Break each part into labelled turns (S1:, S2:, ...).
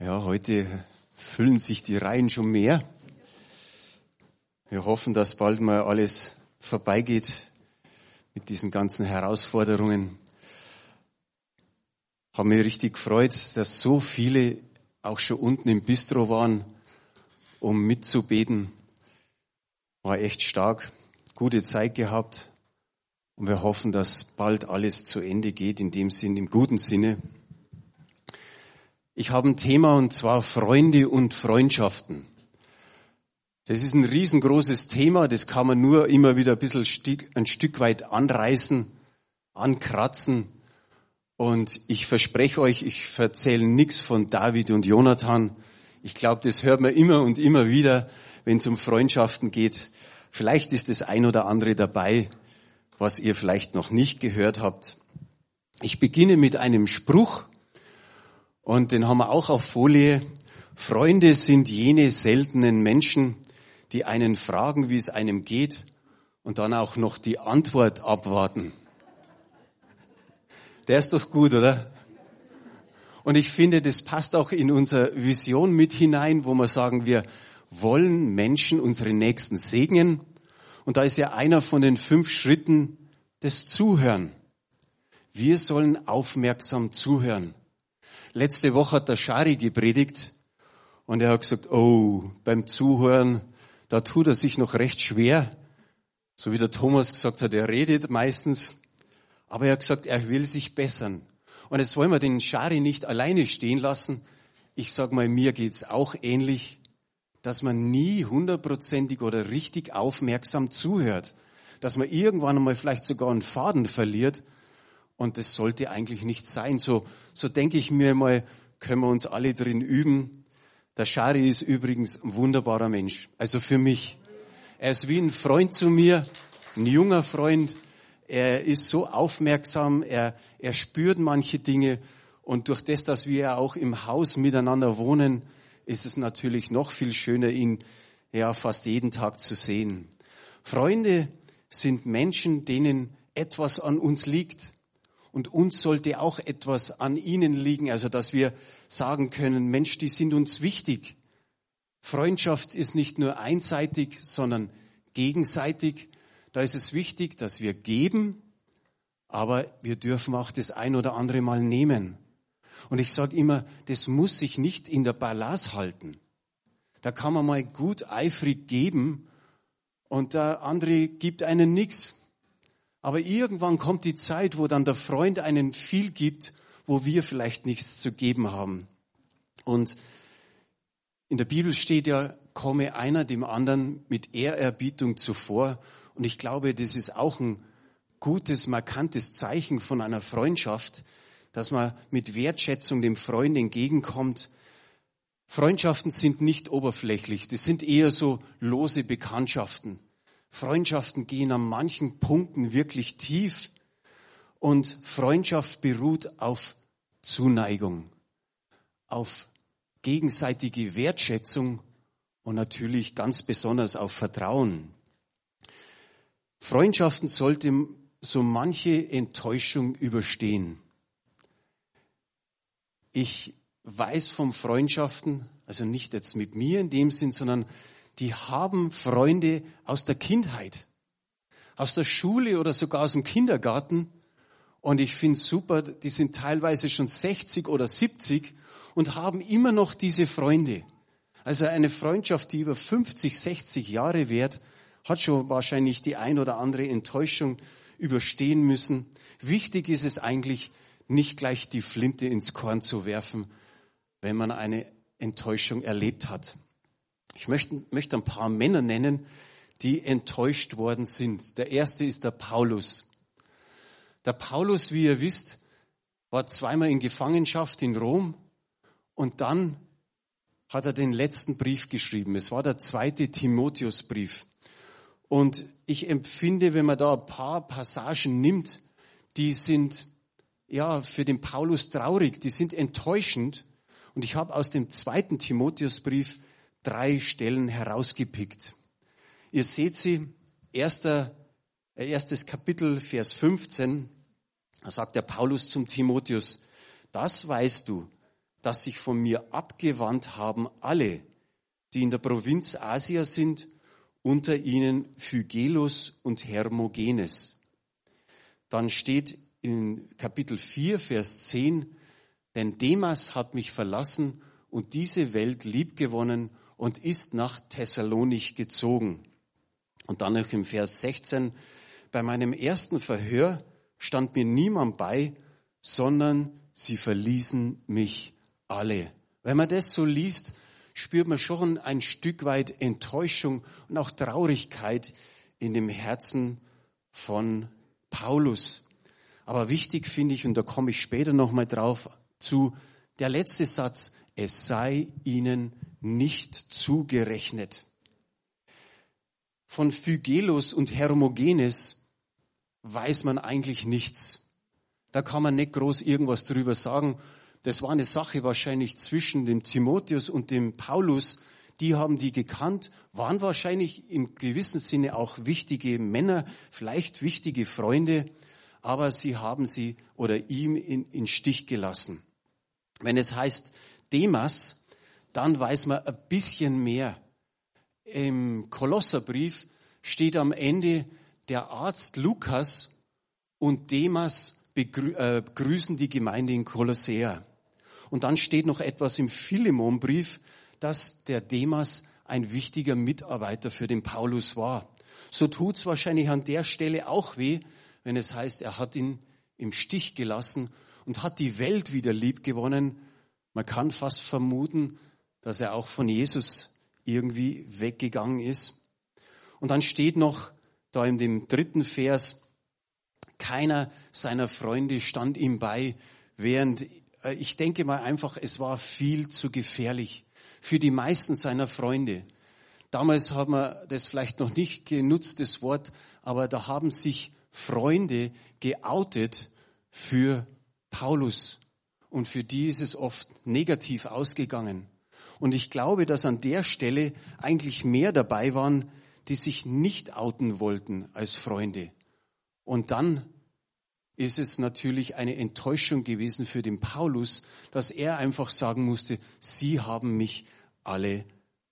S1: Ja, heute füllen sich die Reihen schon mehr. Wir hoffen, dass bald mal alles vorbeigeht mit diesen ganzen Herausforderungen. Haben mich richtig gefreut, dass so viele auch schon unten im Bistro waren, um mitzubeten. War echt stark, gute Zeit gehabt. Und wir hoffen, dass bald alles zu Ende geht, in dem Sinn, im guten Sinne. Ich habe ein Thema und zwar Freunde und Freundschaften. Das ist ein riesengroßes Thema, das kann man nur immer wieder ein bisschen ein Stück weit anreißen, ankratzen. Und ich verspreche euch, ich erzähle nichts von David und Jonathan. Ich glaube, das hört man immer und immer wieder, wenn es um Freundschaften geht. Vielleicht ist das ein oder andere dabei, was ihr vielleicht noch nicht gehört habt. Ich beginne mit einem Spruch, und den haben wir auch auf Folie. Freunde sind jene seltenen Menschen, die einen fragen, wie es einem geht und dann auch noch die Antwort abwarten. Der ist doch gut, oder? Und ich finde, das passt auch in unsere Vision mit hinein, wo wir sagen, wir wollen Menschen, unsere Nächsten segnen. Und da ist ja einer von den fünf Schritten das Zuhören. Wir sollen aufmerksam zuhören. Letzte Woche hat der Schari gepredigt und er hat gesagt, oh, beim Zuhören, da tut er sich noch recht schwer. So wie der Thomas gesagt hat, er redet meistens. Aber er hat gesagt, er will sich bessern. Und jetzt wollen wir den Schari nicht alleine stehen lassen. Ich sag mal, mir geht's auch ähnlich, dass man nie hundertprozentig oder richtig aufmerksam zuhört. Dass man irgendwann einmal vielleicht sogar einen Faden verliert und das sollte eigentlich nicht sein. So, so denke ich mir mal, können wir uns alle drin üben. Der Shari ist übrigens ein wunderbarer Mensch. Also für mich. Er ist wie ein Freund zu mir, ein junger Freund. Er ist so aufmerksam, er, er spürt manche Dinge. Und durch das, dass wir ja auch im Haus miteinander wohnen, ist es natürlich noch viel schöner, ihn ja fast jeden Tag zu sehen. Freunde sind Menschen, denen etwas an uns liegt. Und uns sollte auch etwas an ihnen liegen, also dass wir sagen können, Mensch, die sind uns wichtig. Freundschaft ist nicht nur einseitig, sondern gegenseitig. Da ist es wichtig, dass wir geben, aber wir dürfen auch das ein oder andere Mal nehmen. Und ich sage immer, das muss sich nicht in der Balance halten. Da kann man mal gut eifrig geben und der andere gibt einen nichts. Aber irgendwann kommt die Zeit, wo dann der Freund einen viel gibt, wo wir vielleicht nichts zu geben haben. Und in der Bibel steht ja, komme einer dem anderen mit Ehrerbietung zuvor. Und ich glaube, das ist auch ein gutes, markantes Zeichen von einer Freundschaft, dass man mit Wertschätzung dem Freund entgegenkommt. Freundschaften sind nicht oberflächlich, das sind eher so lose Bekanntschaften. Freundschaften gehen an manchen Punkten wirklich tief und Freundschaft beruht auf Zuneigung, auf gegenseitige Wertschätzung und natürlich ganz besonders auf Vertrauen. Freundschaften sollten so manche Enttäuschung überstehen. Ich weiß von Freundschaften, also nicht jetzt mit mir in dem Sinn, sondern die haben Freunde aus der Kindheit, aus der Schule oder sogar aus dem Kindergarten. Und ich finde super, die sind teilweise schon 60 oder 70 und haben immer noch diese Freunde. Also eine Freundschaft, die über 50, 60 Jahre währt, hat schon wahrscheinlich die ein oder andere Enttäuschung überstehen müssen. Wichtig ist es eigentlich, nicht gleich die Flinte ins Korn zu werfen, wenn man eine Enttäuschung erlebt hat. Ich möchte, möchte ein paar Männer nennen, die enttäuscht worden sind. Der erste ist der Paulus. Der Paulus, wie ihr wisst, war zweimal in Gefangenschaft in Rom und dann hat er den letzten Brief geschrieben. Es war der zweite Timotheusbrief. Und ich empfinde, wenn man da ein paar Passagen nimmt, die sind ja für den Paulus traurig, die sind enttäuschend. Und ich habe aus dem zweiten Timotheusbrief drei Stellen herausgepickt. Ihr seht sie, erster, äh, erstes Kapitel, Vers 15, da sagt der Paulus zum Timotheus, das weißt du, dass sich von mir abgewandt haben alle, die in der Provinz Asia sind, unter ihnen Phygelus und Hermogenes. Dann steht in Kapitel 4, Vers 10, denn Demas hat mich verlassen und diese Welt liebgewonnen und ist nach Thessalonich gezogen. Und dann noch im Vers 16, bei meinem ersten Verhör stand mir niemand bei, sondern sie verließen mich alle. Wenn man das so liest, spürt man schon ein Stück weit Enttäuschung und auch Traurigkeit in dem Herzen von Paulus. Aber wichtig finde ich, und da komme ich später nochmal drauf zu, der letzte Satz, es sei ihnen nicht zugerechnet. Von Phygelus und Hermogenes weiß man eigentlich nichts. Da kann man nicht groß irgendwas drüber sagen. Das war eine Sache wahrscheinlich zwischen dem Timotheus und dem Paulus. Die haben die gekannt, waren wahrscheinlich im gewissen Sinne auch wichtige Männer, vielleicht wichtige Freunde, aber sie haben sie oder ihm in, in Stich gelassen. Wenn es heißt Demas, dann weiß man ein bisschen mehr. Im Kolosserbrief steht am Ende, der Arzt Lukas und Demas begrüßen äh, die Gemeinde in Kolossea. Und dann steht noch etwas im Philemonbrief, dass der Demas ein wichtiger Mitarbeiter für den Paulus war. So tut's wahrscheinlich an der Stelle auch weh, wenn es heißt, er hat ihn im Stich gelassen und hat die Welt wieder lieb gewonnen. Man kann fast vermuten, dass er auch von Jesus irgendwie weggegangen ist. Und dann steht noch da in dem dritten Vers, keiner seiner Freunde stand ihm bei, während äh, ich denke mal einfach, es war viel zu gefährlich für die meisten seiner Freunde. Damals haben wir das vielleicht noch nicht genutzt, das Wort, aber da haben sich Freunde geoutet für Paulus. Und für die ist es oft negativ ausgegangen. Und ich glaube, dass an der Stelle eigentlich mehr dabei waren, die sich nicht outen wollten als Freunde. Und dann ist es natürlich eine Enttäuschung gewesen für den Paulus, dass er einfach sagen musste, sie haben mich alle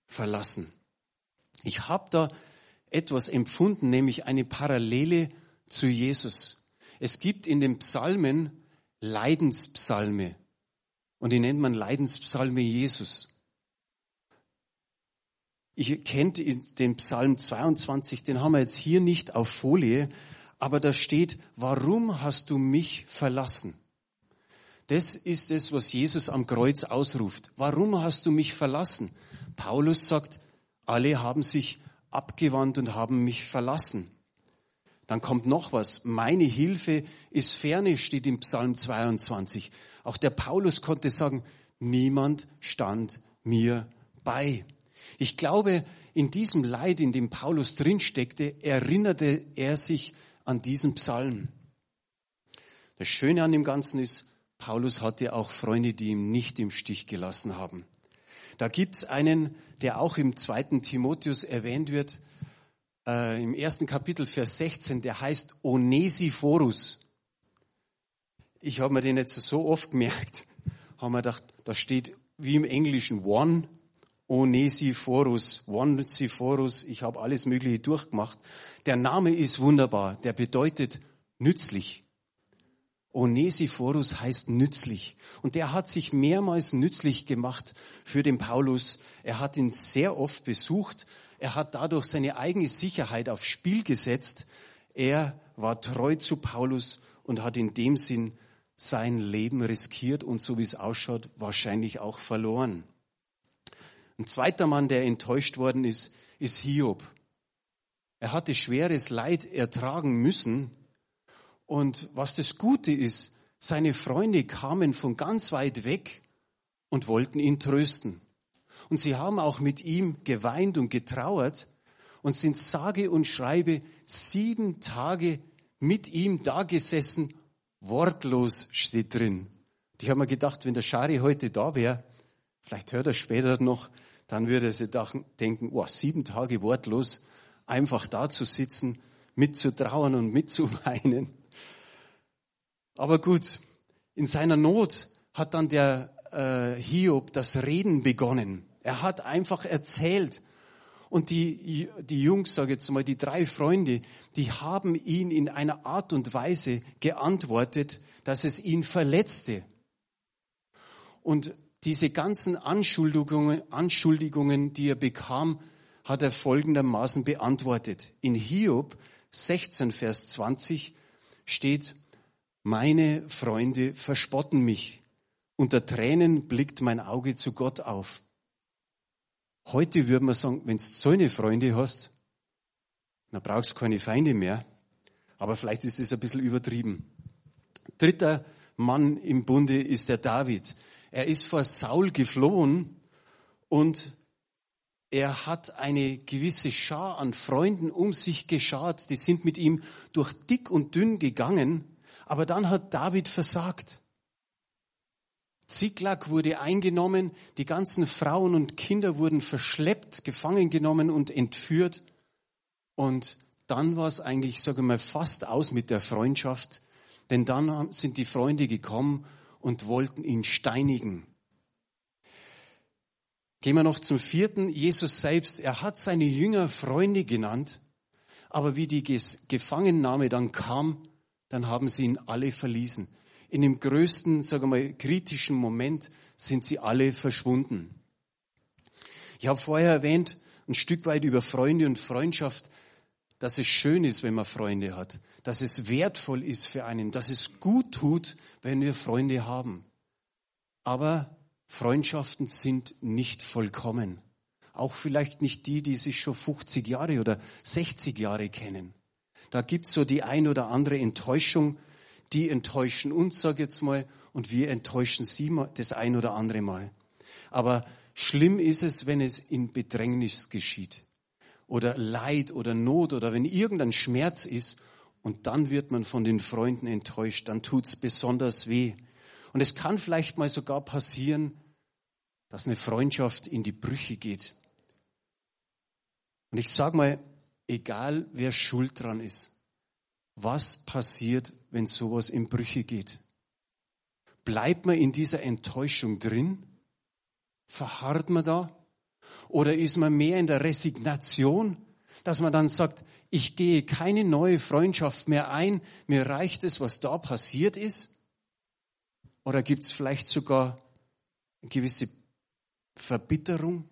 S1: verlassen. Ich habe da etwas empfunden, nämlich eine Parallele zu Jesus. Es gibt in den Psalmen Leidenspsalme und die nennt man Leidenspsalme Jesus. Ich kennt den Psalm 22, den haben wir jetzt hier nicht auf Folie, aber da steht, warum hast du mich verlassen? Das ist es, was Jesus am Kreuz ausruft. Warum hast du mich verlassen? Paulus sagt, alle haben sich abgewandt und haben mich verlassen. Dann kommt noch was. Meine Hilfe ist ferne, steht im Psalm 22. Auch der Paulus konnte sagen, niemand stand mir bei. Ich glaube, in diesem Leid, in dem Paulus drinsteckte, erinnerte er sich an diesen Psalm. Das Schöne an dem Ganzen ist, Paulus hatte auch Freunde, die ihm nicht im Stich gelassen haben. Da gibt's einen, der auch im zweiten Timotheus erwähnt wird, äh, im ersten Kapitel, Vers 16, der heißt Onesiphorus. Ich habe mir den jetzt so oft gemerkt, haben wir gedacht, da steht wie im Englischen One Onesiphorus, Onesiphorus, ich habe alles Mögliche durchgemacht. Der Name ist wunderbar, der bedeutet nützlich. Onesiphorus heißt nützlich. Und der hat sich mehrmals nützlich gemacht für den Paulus. Er hat ihn sehr oft besucht. Er hat dadurch seine eigene Sicherheit aufs Spiel gesetzt. Er war treu zu Paulus und hat in dem Sinn sein Leben riskiert und so wie es ausschaut, wahrscheinlich auch verloren. Ein zweiter Mann, der enttäuscht worden ist, ist Hiob. Er hatte schweres Leid ertragen müssen. Und was das Gute ist, seine Freunde kamen von ganz weit weg und wollten ihn trösten. Und sie haben auch mit ihm geweint und getrauert und sind sage und schreibe sieben Tage mit ihm dagesessen, wortlos steht drin. Ich habe mir gedacht, wenn der Schari heute da wäre, vielleicht hört er später noch, dann würde sie denken, oh, sieben Tage wortlos, einfach da zu sitzen, mitzutrauern und mitzuweinen. Aber gut, in seiner Not hat dann der äh, Hiob das Reden begonnen. Er hat einfach erzählt. Und die, die Jungs, sage jetzt mal, die drei Freunde, die haben ihn in einer Art und Weise geantwortet, dass es ihn verletzte. Und diese ganzen Anschuldigungen, Anschuldigungen, die er bekam, hat er folgendermaßen beantwortet. In Hiob 16, Vers 20 steht, meine Freunde verspotten mich. Unter Tränen blickt mein Auge zu Gott auf. Heute würde man sagen, wenn du so eine Freunde hast, dann brauchst du keine Feinde mehr. Aber vielleicht ist das ein bisschen übertrieben. Dritter Mann im Bunde ist der David. Er ist vor Saul geflohen und er hat eine gewisse Schar an Freunden um sich geschart, die sind mit ihm durch dick und dünn gegangen, aber dann hat David versagt. Ziklag wurde eingenommen, die ganzen Frauen und Kinder wurden verschleppt, gefangen genommen und entführt. Und dann war es eigentlich, sage ich mal, fast aus mit der Freundschaft, denn dann sind die Freunde gekommen und wollten ihn steinigen. Gehen wir noch zum vierten. Jesus selbst, er hat seine Jünger Freunde genannt, aber wie die Gefangennahme dann kam, dann haben sie ihn alle verließen. In dem größten, sagen wir mal, kritischen Moment sind sie alle verschwunden. Ich habe vorher erwähnt, ein Stück weit über Freunde und Freundschaft, dass es schön ist, wenn man Freunde hat, dass es wertvoll ist für einen, dass es gut tut, wenn wir Freunde haben. Aber Freundschaften sind nicht vollkommen. Auch vielleicht nicht die, die sich schon 50 Jahre oder 60 Jahre kennen. Da gibt's so die ein oder andere Enttäuschung. Die enttäuschen uns, sag ich jetzt mal, und wir enttäuschen sie das ein oder andere Mal. Aber schlimm ist es, wenn es in Bedrängnis geschieht. Oder Leid oder Not oder wenn irgendein Schmerz ist und dann wird man von den Freunden enttäuscht, dann tut's besonders weh. Und es kann vielleicht mal sogar passieren, dass eine Freundschaft in die Brüche geht. Und ich sage mal, egal wer schuld dran ist, was passiert, wenn sowas in Brüche geht? Bleibt man in dieser Enttäuschung drin? Verharrt man da? Oder ist man mehr in der Resignation, dass man dann sagt, ich gehe keine neue Freundschaft mehr ein, mir reicht es, was da passiert ist? Oder gibt es vielleicht sogar eine gewisse Verbitterung?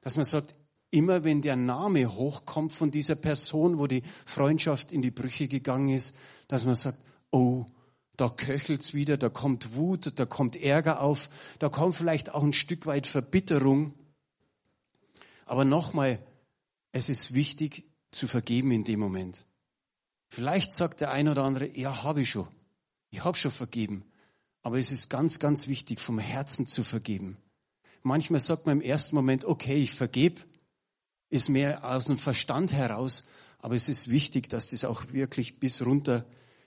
S1: Dass man sagt, immer wenn der Name hochkommt von dieser Person, wo die Freundschaft in die Brüche gegangen ist, dass man sagt, oh, da köchelt's wieder, da kommt Wut, da kommt Ärger auf, da kommt vielleicht auch ein Stück weit Verbitterung. Aber nochmal, es ist wichtig zu vergeben in dem Moment. Vielleicht sagt der eine oder andere, ja, habe ich schon. Ich habe schon vergeben. Aber es ist ganz, ganz wichtig, vom Herzen zu vergeben. Manchmal sagt man im ersten Moment, okay, ich vergebe, ist mehr aus dem Verstand heraus, aber es ist wichtig, dass das auch wirklich bis runter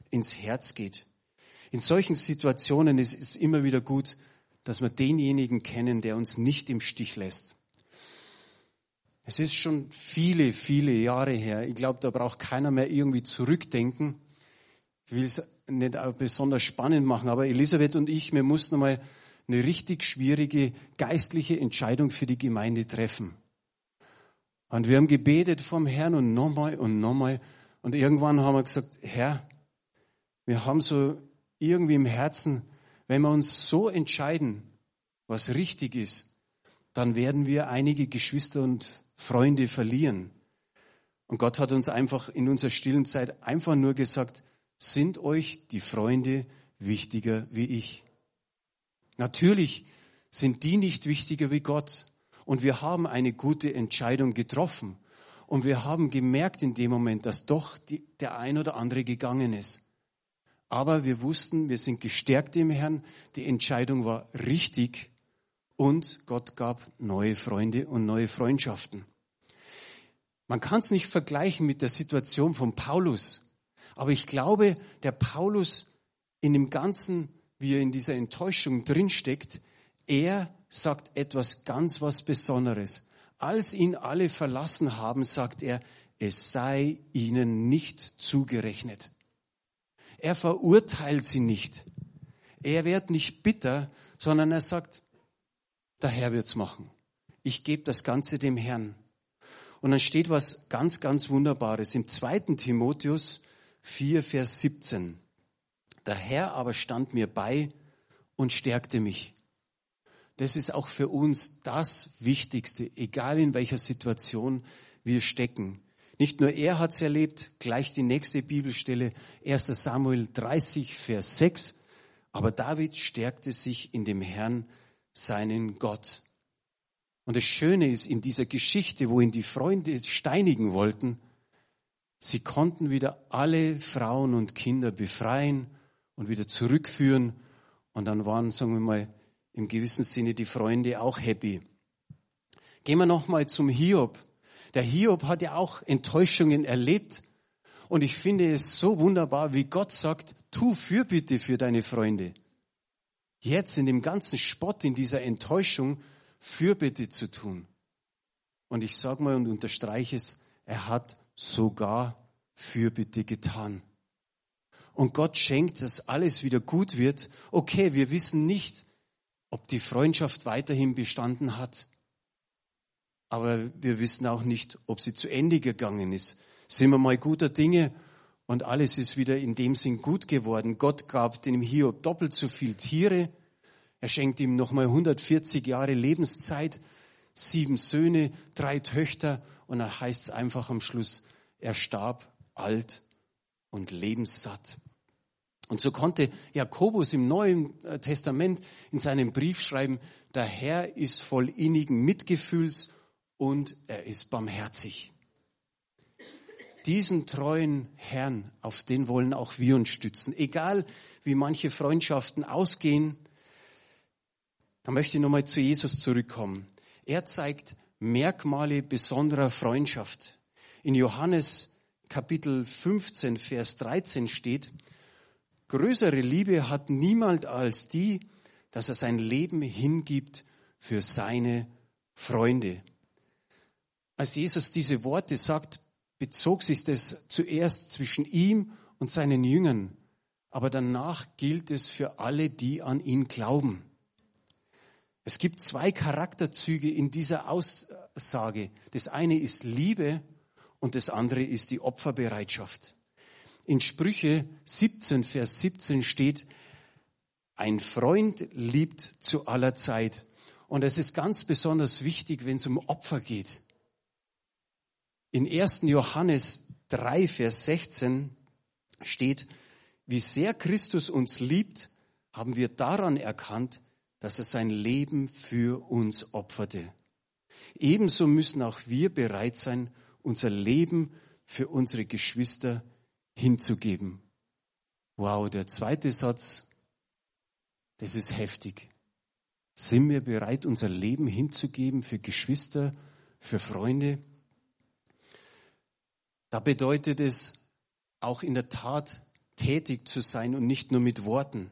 S1: ins Herz geht. In solchen Situationen ist es immer wieder gut, dass wir denjenigen kennen, der uns nicht im Stich lässt. Es ist schon viele, viele Jahre her. Ich glaube, da braucht keiner mehr irgendwie zurückdenken. Ich will es nicht besonders spannend machen, aber Elisabeth und ich, wir mussten mal eine richtig schwierige geistliche Entscheidung für die Gemeinde treffen. Und wir haben gebetet vom Herrn und nochmal und nochmal. Und irgendwann haben wir gesagt, Herr, wir haben so irgendwie im Herzen, wenn wir uns so entscheiden, was richtig ist, dann werden wir einige Geschwister und Freunde verlieren. Und Gott hat uns einfach in unserer stillen Zeit einfach nur gesagt, sind euch die Freunde wichtiger wie ich? Natürlich sind die nicht wichtiger wie Gott. Und wir haben eine gute Entscheidung getroffen. Und wir haben gemerkt in dem Moment, dass doch die, der ein oder andere gegangen ist. Aber wir wussten, wir sind gestärkt im Herrn. Die Entscheidung war richtig. Und Gott gab neue Freunde und neue Freundschaften. Man kann es nicht vergleichen mit der Situation von Paulus. Aber ich glaube, der Paulus in dem Ganzen, wie er in dieser Enttäuschung drinsteckt, er sagt etwas ganz was Besonderes. Als ihn alle verlassen haben, sagt er, es sei ihnen nicht zugerechnet. Er verurteilt sie nicht. Er wird nicht bitter, sondern er sagt, der Herr wird's machen. Ich gebe das Ganze dem Herrn. Und dann steht was ganz, ganz Wunderbares im zweiten Timotheus 4, Vers 17. Der Herr aber stand mir bei und stärkte mich. Das ist auch für uns das Wichtigste, egal in welcher Situation wir stecken. Nicht nur er hat es erlebt, gleich die nächste Bibelstelle, 1 Samuel 30, Vers 6, aber David stärkte sich in dem Herrn, seinen Gott. Und das Schöne ist in dieser Geschichte, wo ihn die Freunde steinigen wollten, sie konnten wieder alle Frauen und Kinder befreien und wieder zurückführen. Und dann waren, sagen wir mal, im gewissen Sinne die Freunde auch happy. Gehen wir nochmal zum Hiob. Der Hiob hat ja auch Enttäuschungen erlebt. Und ich finde es so wunderbar, wie Gott sagt, tu Fürbitte für deine Freunde. Jetzt in dem ganzen Spott, in dieser Enttäuschung, Fürbitte zu tun. Und ich sage mal und unterstreiche es, er hat sogar Fürbitte getan. Und Gott schenkt, dass alles wieder gut wird. Okay, wir wissen nicht, ob die Freundschaft weiterhin bestanden hat. Aber wir wissen auch nicht, ob sie zu Ende gegangen ist. Sind wir mal guter Dinge und alles ist wieder in dem Sinn gut geworden. Gott gab dem Hiob doppelt so viel Tiere. Er schenkt ihm nochmal 140 Jahre Lebenszeit, sieben Söhne, drei Töchter und dann heißt es einfach am Schluss, er starb alt und lebenssatt. Und so konnte Jakobus im Neuen äh, Testament in seinem Brief schreiben, der Herr ist voll innigen Mitgefühls und er ist barmherzig. Diesen treuen Herrn, auf den wollen auch wir uns stützen. Egal wie manche Freundschaften ausgehen, da möchte ich nochmal zu Jesus zurückkommen. Er zeigt Merkmale besonderer Freundschaft. In Johannes Kapitel 15, Vers 13 steht, Größere Liebe hat niemand als die, dass er sein Leben hingibt für seine Freunde. Als Jesus diese Worte sagt, bezog sich das zuerst zwischen ihm und seinen Jüngern, aber danach gilt es für alle, die an ihn glauben. Es gibt zwei Charakterzüge in dieser Aussage. Das eine ist Liebe und das andere ist die Opferbereitschaft. In Sprüche 17, Vers 17 steht, ein Freund liebt zu aller Zeit. Und es ist ganz besonders wichtig, wenn es um Opfer geht. In 1. Johannes 3, Vers 16 steht, wie sehr Christus uns liebt, haben wir daran erkannt, dass er sein Leben für uns opferte. Ebenso müssen auch wir bereit sein, unser Leben für unsere Geschwister hinzugeben. Wow, der zweite Satz, das ist heftig. Sind wir bereit, unser Leben hinzugeben für Geschwister, für Freunde? Da bedeutet es auch in der Tat tätig zu sein und nicht nur mit Worten.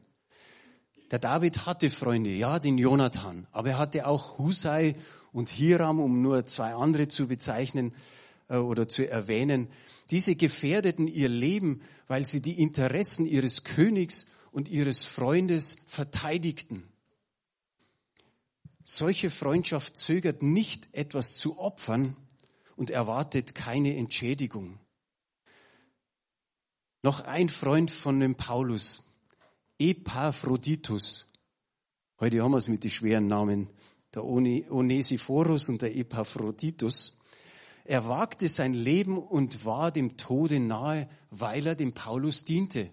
S1: Der David hatte Freunde, ja, den Jonathan, aber er hatte auch Husai und Hiram, um nur zwei andere zu bezeichnen oder zu erwähnen. Diese gefährdeten ihr Leben, weil sie die Interessen ihres Königs und ihres Freundes verteidigten. Solche Freundschaft zögert nicht, etwas zu opfern und erwartet keine Entschädigung. Noch ein Freund von dem Paulus, Epaphroditus. Heute haben wir es mit den schweren Namen, der Onesiphorus und der Epaphroditus. Er wagte sein Leben und war dem Tode nahe, weil er dem Paulus diente.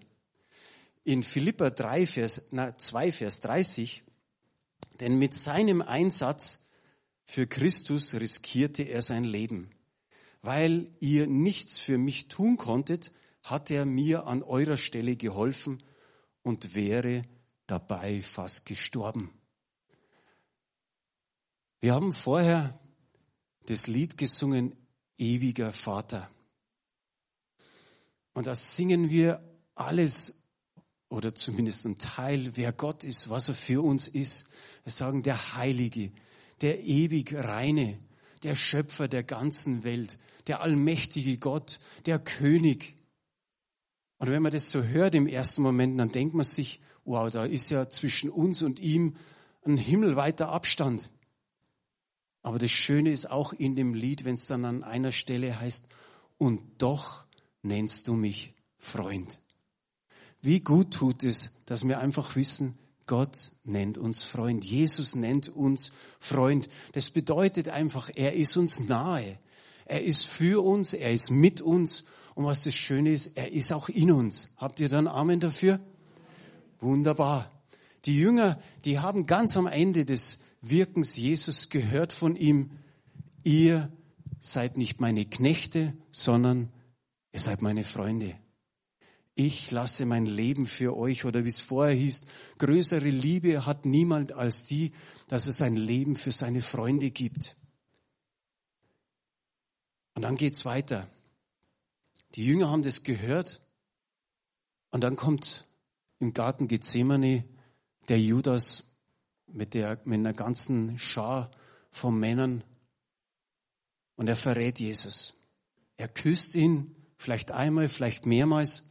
S1: In Philippa 3, Vers, na, 2, Vers 30, denn mit seinem Einsatz für Christus riskierte er sein Leben. Weil ihr nichts für mich tun konntet, hat er mir an eurer Stelle geholfen und wäre dabei fast gestorben. Wir haben vorher das Lied gesungen, ewiger Vater. Und da singen wir alles oder zumindest ein Teil, wer Gott ist, was er für uns ist. Wir sagen, der Heilige, der ewig Reine, der Schöpfer der ganzen Welt, der allmächtige Gott, der König. Und wenn man das so hört im ersten Moment, dann denkt man sich, wow, da ist ja zwischen uns und ihm ein himmelweiter Abstand. Aber das Schöne ist auch in dem Lied, wenn es dann an einer Stelle heißt, und doch nennst du mich Freund. Wie gut tut es, dass wir einfach wissen, Gott nennt uns Freund. Jesus nennt uns Freund. Das bedeutet einfach, er ist uns nahe. Er ist für uns, er ist mit uns. Und was das Schöne ist, er ist auch in uns. Habt ihr dann Amen dafür? Wunderbar. Die Jünger, die haben ganz am Ende des Wirkens Jesus gehört von ihm, ihr seid nicht meine Knechte, sondern ihr seid meine Freunde. Ich lasse mein Leben für euch oder wie es vorher hieß, größere Liebe hat niemand als die, dass er sein Leben für seine Freunde gibt. Und dann geht's weiter. Die Jünger haben das gehört und dann kommt im Garten Gethsemane der Judas mit, der, mit einer ganzen Schar von Männern und er verrät Jesus. Er küsst ihn, vielleicht einmal, vielleicht mehrmals.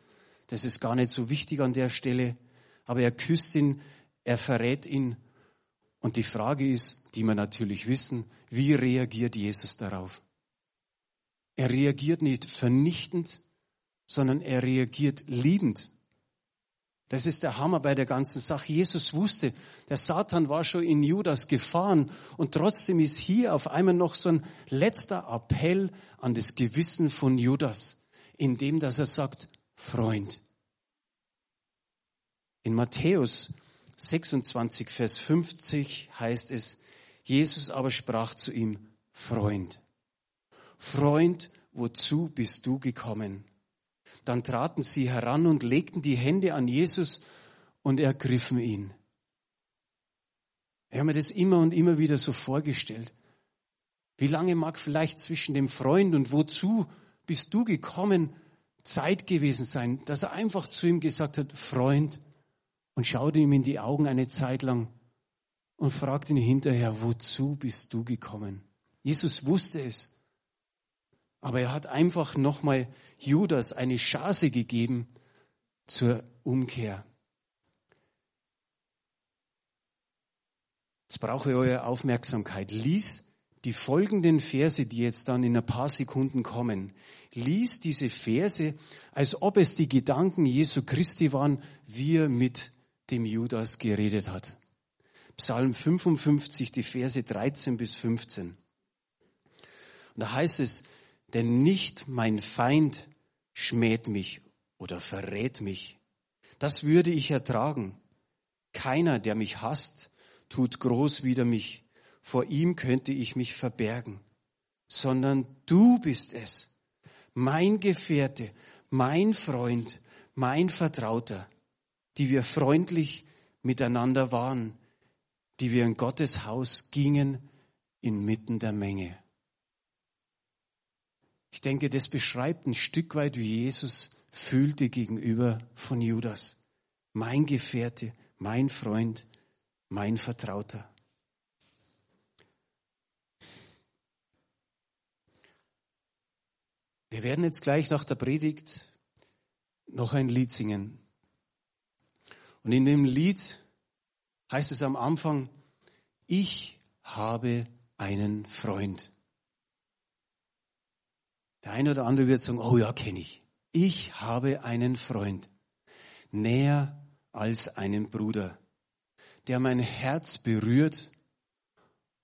S1: Das ist gar nicht so wichtig an der Stelle. Aber er küsst ihn, er verrät ihn. Und die Frage ist, die wir natürlich wissen, wie reagiert Jesus darauf? Er reagiert nicht vernichtend, sondern er reagiert liebend. Das ist der Hammer bei der ganzen Sache. Jesus wusste, der Satan war schon in Judas gefahren und trotzdem ist hier auf einmal noch so ein letzter Appell an das Gewissen von Judas, in dem, dass er sagt, Freund. In Matthäus 26, Vers 50 heißt es, Jesus aber sprach zu ihm, Freund. Freund, wozu bist du gekommen? Dann traten sie heran und legten die Hände an Jesus und ergriffen ihn. Ich habe mir das immer und immer wieder so vorgestellt. Wie lange mag vielleicht zwischen dem Freund und wozu bist du gekommen Zeit gewesen sein, dass er einfach zu ihm gesagt hat, Freund, und schaute ihm in die Augen eine Zeit lang und fragte ihn hinterher, wozu bist du gekommen? Jesus wusste es. Aber er hat einfach nochmal Judas eine Chance gegeben zur Umkehr. Jetzt brauche ich eure Aufmerksamkeit. Lies die folgenden Verse, die jetzt dann in ein paar Sekunden kommen. Lies diese Verse, als ob es die Gedanken Jesu Christi waren, wie er mit dem Judas geredet hat. Psalm 55, die Verse 13 bis 15. Und da heißt es, denn nicht mein Feind schmäht mich oder verrät mich. Das würde ich ertragen. Keiner, der mich hasst, tut groß wider mich. Vor ihm könnte ich mich verbergen. Sondern du bist es, mein Gefährte, mein Freund, mein Vertrauter, die wir freundlich miteinander waren, die wir in Gottes Haus gingen inmitten der Menge. Ich denke, das beschreibt ein Stück weit, wie Jesus fühlte gegenüber von Judas. Mein Gefährte, mein Freund, mein Vertrauter. Wir werden jetzt gleich nach der Predigt noch ein Lied singen. Und in dem Lied heißt es am Anfang, ich habe einen Freund. Der eine oder andere wird sagen, oh ja, kenne ich. Ich habe einen Freund, näher als einen Bruder, der mein Herz berührt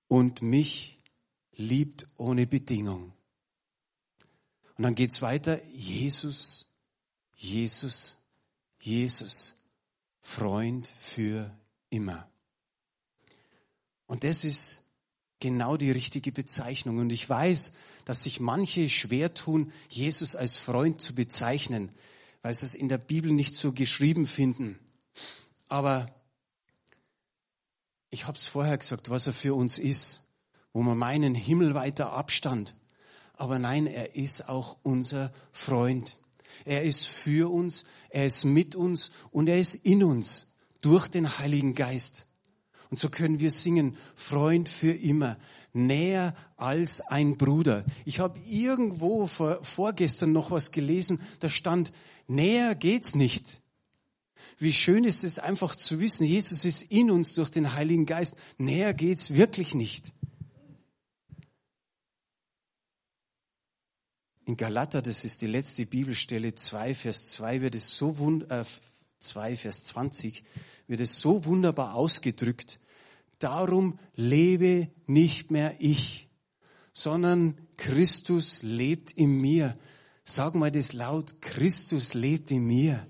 S1: und mich liebt ohne Bedingung. Und dann geht's weiter, Jesus, Jesus, Jesus, Freund für immer. Und das ist genau die richtige Bezeichnung. Und ich weiß, dass sich manche schwer tun, Jesus als Freund zu bezeichnen, weil sie es in der Bibel nicht so geschrieben finden. Aber ich habe es vorher gesagt, was er für uns ist, wo wir meinen, himmelweiter Abstand. Aber nein, er ist auch unser Freund. Er ist für uns, er ist mit uns und er ist in uns durch den Heiligen Geist. Und so können wir singen, Freund für immer, näher als ein Bruder. Ich habe irgendwo vor, vorgestern noch was gelesen, da stand, näher geht's nicht. Wie schön ist es einfach zu wissen, Jesus ist in uns durch den Heiligen Geist. Näher geht's wirklich nicht. In Galater, das ist die letzte Bibelstelle, 2 Vers 2 wird es so wund äh, 2 Vers 20 wird es so wunderbar ausgedrückt. Darum lebe nicht mehr ich, sondern Christus lebt in mir. Sag mal das laut, Christus lebt in mir.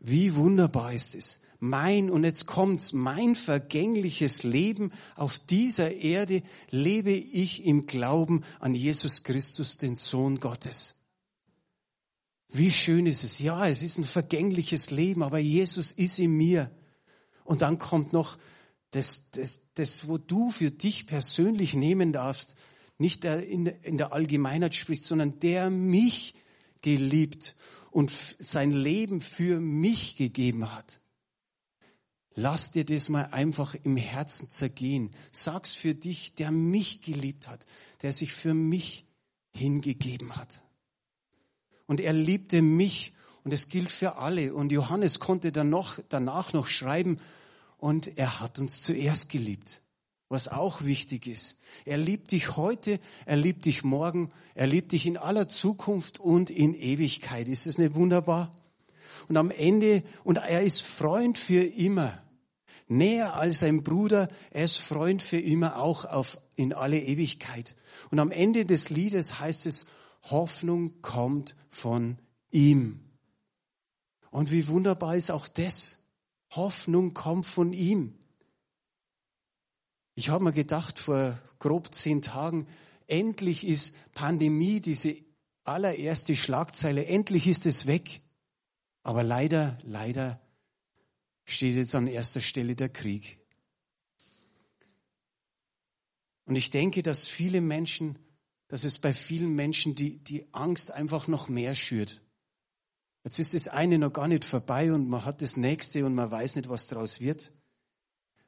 S1: Wie wunderbar ist es. Mein, und jetzt kommt's, mein vergängliches Leben auf dieser Erde lebe ich im Glauben an Jesus Christus, den Sohn Gottes. Wie schön ist es. Ja, es ist ein vergängliches Leben, aber Jesus ist in mir. Und dann kommt noch das, das, das wo du für dich persönlich nehmen darfst, nicht der in, in der Allgemeinheit spricht, sondern der mich geliebt und sein Leben für mich gegeben hat. Lass dir das mal einfach im Herzen zergehen. Sag's für dich, der mich geliebt hat, der sich für mich hingegeben hat. Und er liebte mich und es gilt für alle. Und Johannes konnte dann noch, danach noch schreiben und er hat uns zuerst geliebt was auch wichtig ist. Er liebt dich heute, er liebt dich morgen, er liebt dich in aller Zukunft und in Ewigkeit. Ist es nicht wunderbar? Und am Ende, und er ist Freund für immer. Näher als ein Bruder, er ist Freund für immer auch auf, in alle Ewigkeit. Und am Ende des Liedes heißt es, Hoffnung kommt von ihm. Und wie wunderbar ist auch das? Hoffnung kommt von ihm. Ich habe mir gedacht vor grob zehn Tagen, endlich ist Pandemie, diese allererste Schlagzeile, endlich ist es weg. Aber leider, leider steht jetzt an erster Stelle der Krieg. Und ich denke, dass viele Menschen, dass es bei vielen Menschen die, die Angst einfach noch mehr schürt. Jetzt ist das eine noch gar nicht vorbei und man hat das nächste und man weiß nicht, was daraus wird.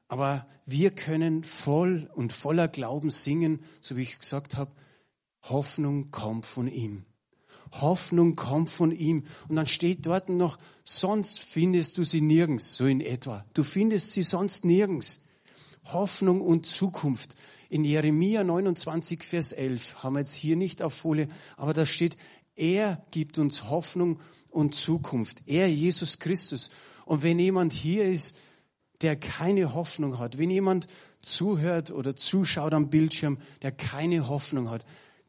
S1: Aber wir können voll und voller Glauben singen, so wie ich gesagt habe, Hoffnung kommt von ihm. Hoffnung kommt von ihm. Und dann steht dort noch, sonst findest du sie nirgends, so in etwa. Du findest sie sonst nirgends. Hoffnung und Zukunft. In Jeremia 29, Vers 11 haben wir jetzt hier nicht auf Folie, aber da steht, er gibt uns Hoffnung und Zukunft. Er, Jesus Christus. Und wenn jemand hier ist, der keine Hoffnung hat, wenn jemand zuhört oder zuschaut am Bildschirm, der keine Hoffnung hat,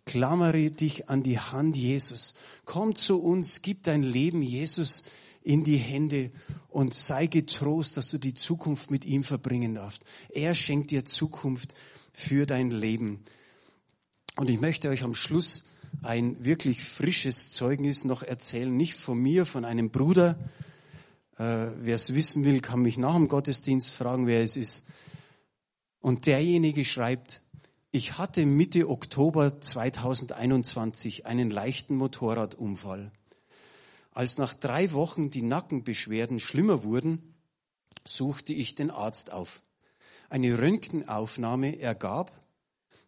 S1: klammere dich an die Hand Jesus. Komm zu uns, gib dein Leben Jesus in die Hände und sei getrost, dass du die Zukunft mit ihm verbringen darfst. Er schenkt dir Zukunft für dein Leben. Und ich möchte euch am Schluss ein wirklich frisches Zeugnis noch erzählen, nicht von mir, von einem Bruder, äh, wer es wissen will, kann mich nach dem Gottesdienst fragen, wer es ist. Und derjenige schreibt, ich hatte Mitte Oktober 2021 einen leichten Motorradunfall. Als nach drei Wochen die Nackenbeschwerden schlimmer wurden, suchte ich den Arzt auf. Eine Röntgenaufnahme ergab,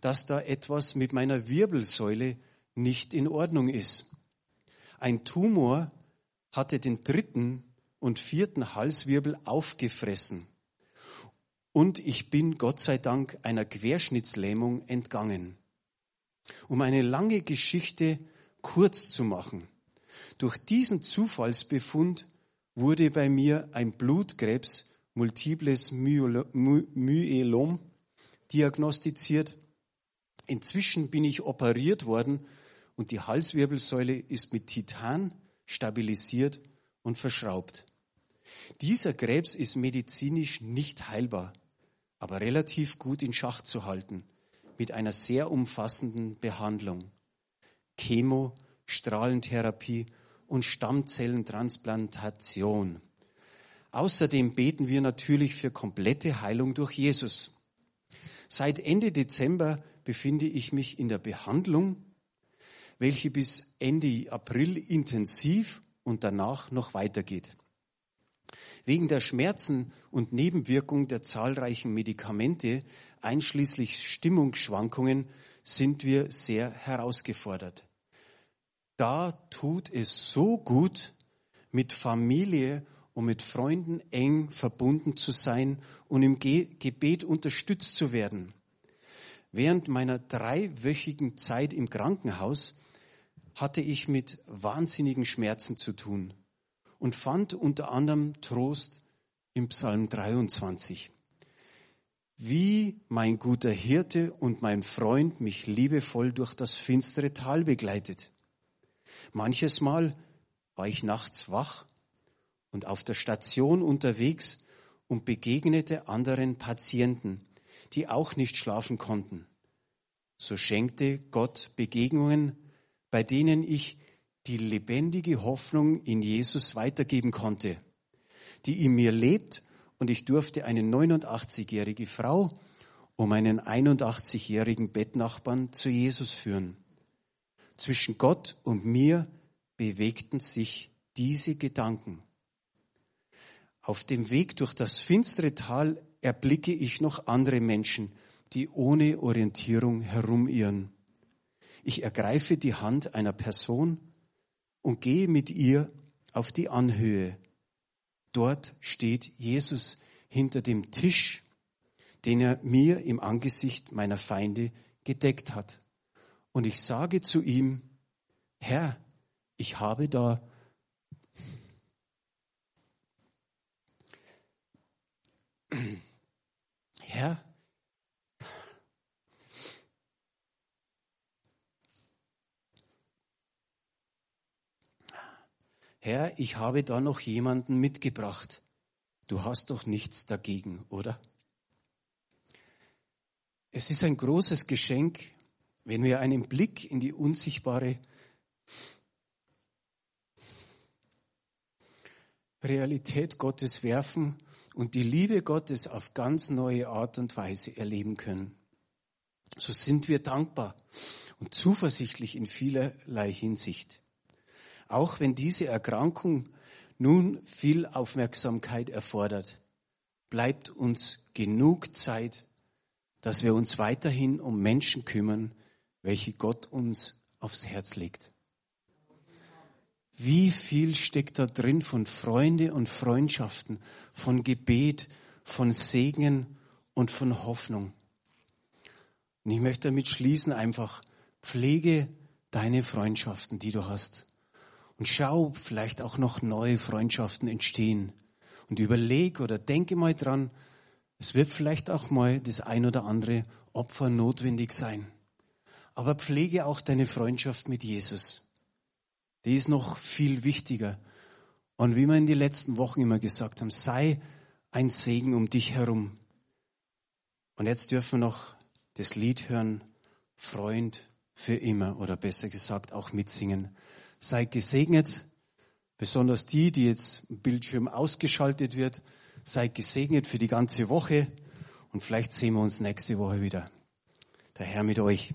S1: dass da etwas mit meiner Wirbelsäule nicht in Ordnung ist. Ein Tumor hatte den dritten und vierten Halswirbel aufgefressen. Und ich bin Gott sei Dank einer Querschnittslähmung entgangen. Um eine lange Geschichte kurz zu machen. Durch diesen Zufallsbefund wurde bei mir ein Blutkrebs, multiples Myelom, diagnostiziert. Inzwischen bin ich operiert worden und die Halswirbelsäule ist mit Titan stabilisiert und verschraubt. Dieser Krebs ist medizinisch nicht heilbar, aber relativ gut in Schach zu halten mit einer sehr umfassenden Behandlung. Chemo, Strahlentherapie und Stammzellentransplantation. Außerdem beten wir natürlich für komplette Heilung durch Jesus. Seit Ende Dezember befinde ich mich in der Behandlung, welche bis Ende April intensiv und danach noch weitergeht. Wegen der Schmerzen und Nebenwirkung der zahlreichen Medikamente, einschließlich Stimmungsschwankungen, sind wir sehr herausgefordert. Da tut es so gut, mit Familie und mit Freunden eng verbunden zu sein und im Ge Gebet unterstützt zu werden. Während meiner dreiwöchigen Zeit im Krankenhaus hatte ich mit wahnsinnigen Schmerzen zu tun und fand unter anderem Trost im Psalm 23. Wie mein guter Hirte und mein Freund mich liebevoll durch das finstere Tal begleitet. Manches Mal war ich nachts wach und auf der Station unterwegs und begegnete anderen Patienten, die auch nicht schlafen konnten. So schenkte Gott Begegnungen, bei denen ich die lebendige Hoffnung in Jesus weitergeben konnte, die in mir lebt und ich durfte eine 89-jährige Frau um einen 81-jährigen Bettnachbarn zu Jesus führen. Zwischen Gott und mir bewegten sich diese Gedanken. Auf dem Weg durch das finstere Tal erblicke ich noch andere Menschen, die ohne Orientierung herumirren. Ich ergreife die Hand einer Person und gehe mit ihr auf die Anhöhe. Dort steht Jesus hinter dem Tisch, den er mir im Angesicht meiner Feinde gedeckt hat. Und ich sage zu ihm, Herr, ich habe da Herr, Herr, ich habe da noch jemanden mitgebracht. Du hast doch nichts dagegen, oder? Es ist ein großes Geschenk, wenn wir einen Blick in die unsichtbare Realität Gottes werfen und die Liebe Gottes auf ganz neue Art und Weise erleben können. So sind wir dankbar und zuversichtlich in vielerlei Hinsicht. Auch wenn diese Erkrankung nun viel Aufmerksamkeit erfordert, bleibt uns genug Zeit, dass wir uns weiterhin um Menschen kümmern, welche Gott uns aufs Herz legt. Wie viel steckt da drin von Freunde und Freundschaften, von Gebet, von Segen und von Hoffnung. Und ich möchte damit schließen, einfach pflege deine Freundschaften, die du hast. Und schau, vielleicht auch noch neue Freundschaften entstehen. Und überleg oder denke mal dran, es wird vielleicht auch mal das ein oder andere Opfer notwendig sein. Aber pflege auch deine Freundschaft mit Jesus. Die ist noch viel wichtiger. Und wie wir in den letzten Wochen immer gesagt haben, sei ein Segen um dich herum. Und jetzt dürfen wir noch das Lied hören, Freund für immer, oder besser gesagt auch mitsingen. Seid gesegnet, besonders die, die jetzt im Bildschirm ausgeschaltet wird. Seid gesegnet für die ganze Woche und vielleicht sehen wir uns nächste Woche wieder. Der Herr mit euch.